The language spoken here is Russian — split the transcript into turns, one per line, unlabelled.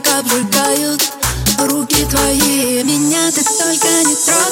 как обжигают Руки твои меня ты только не трогай.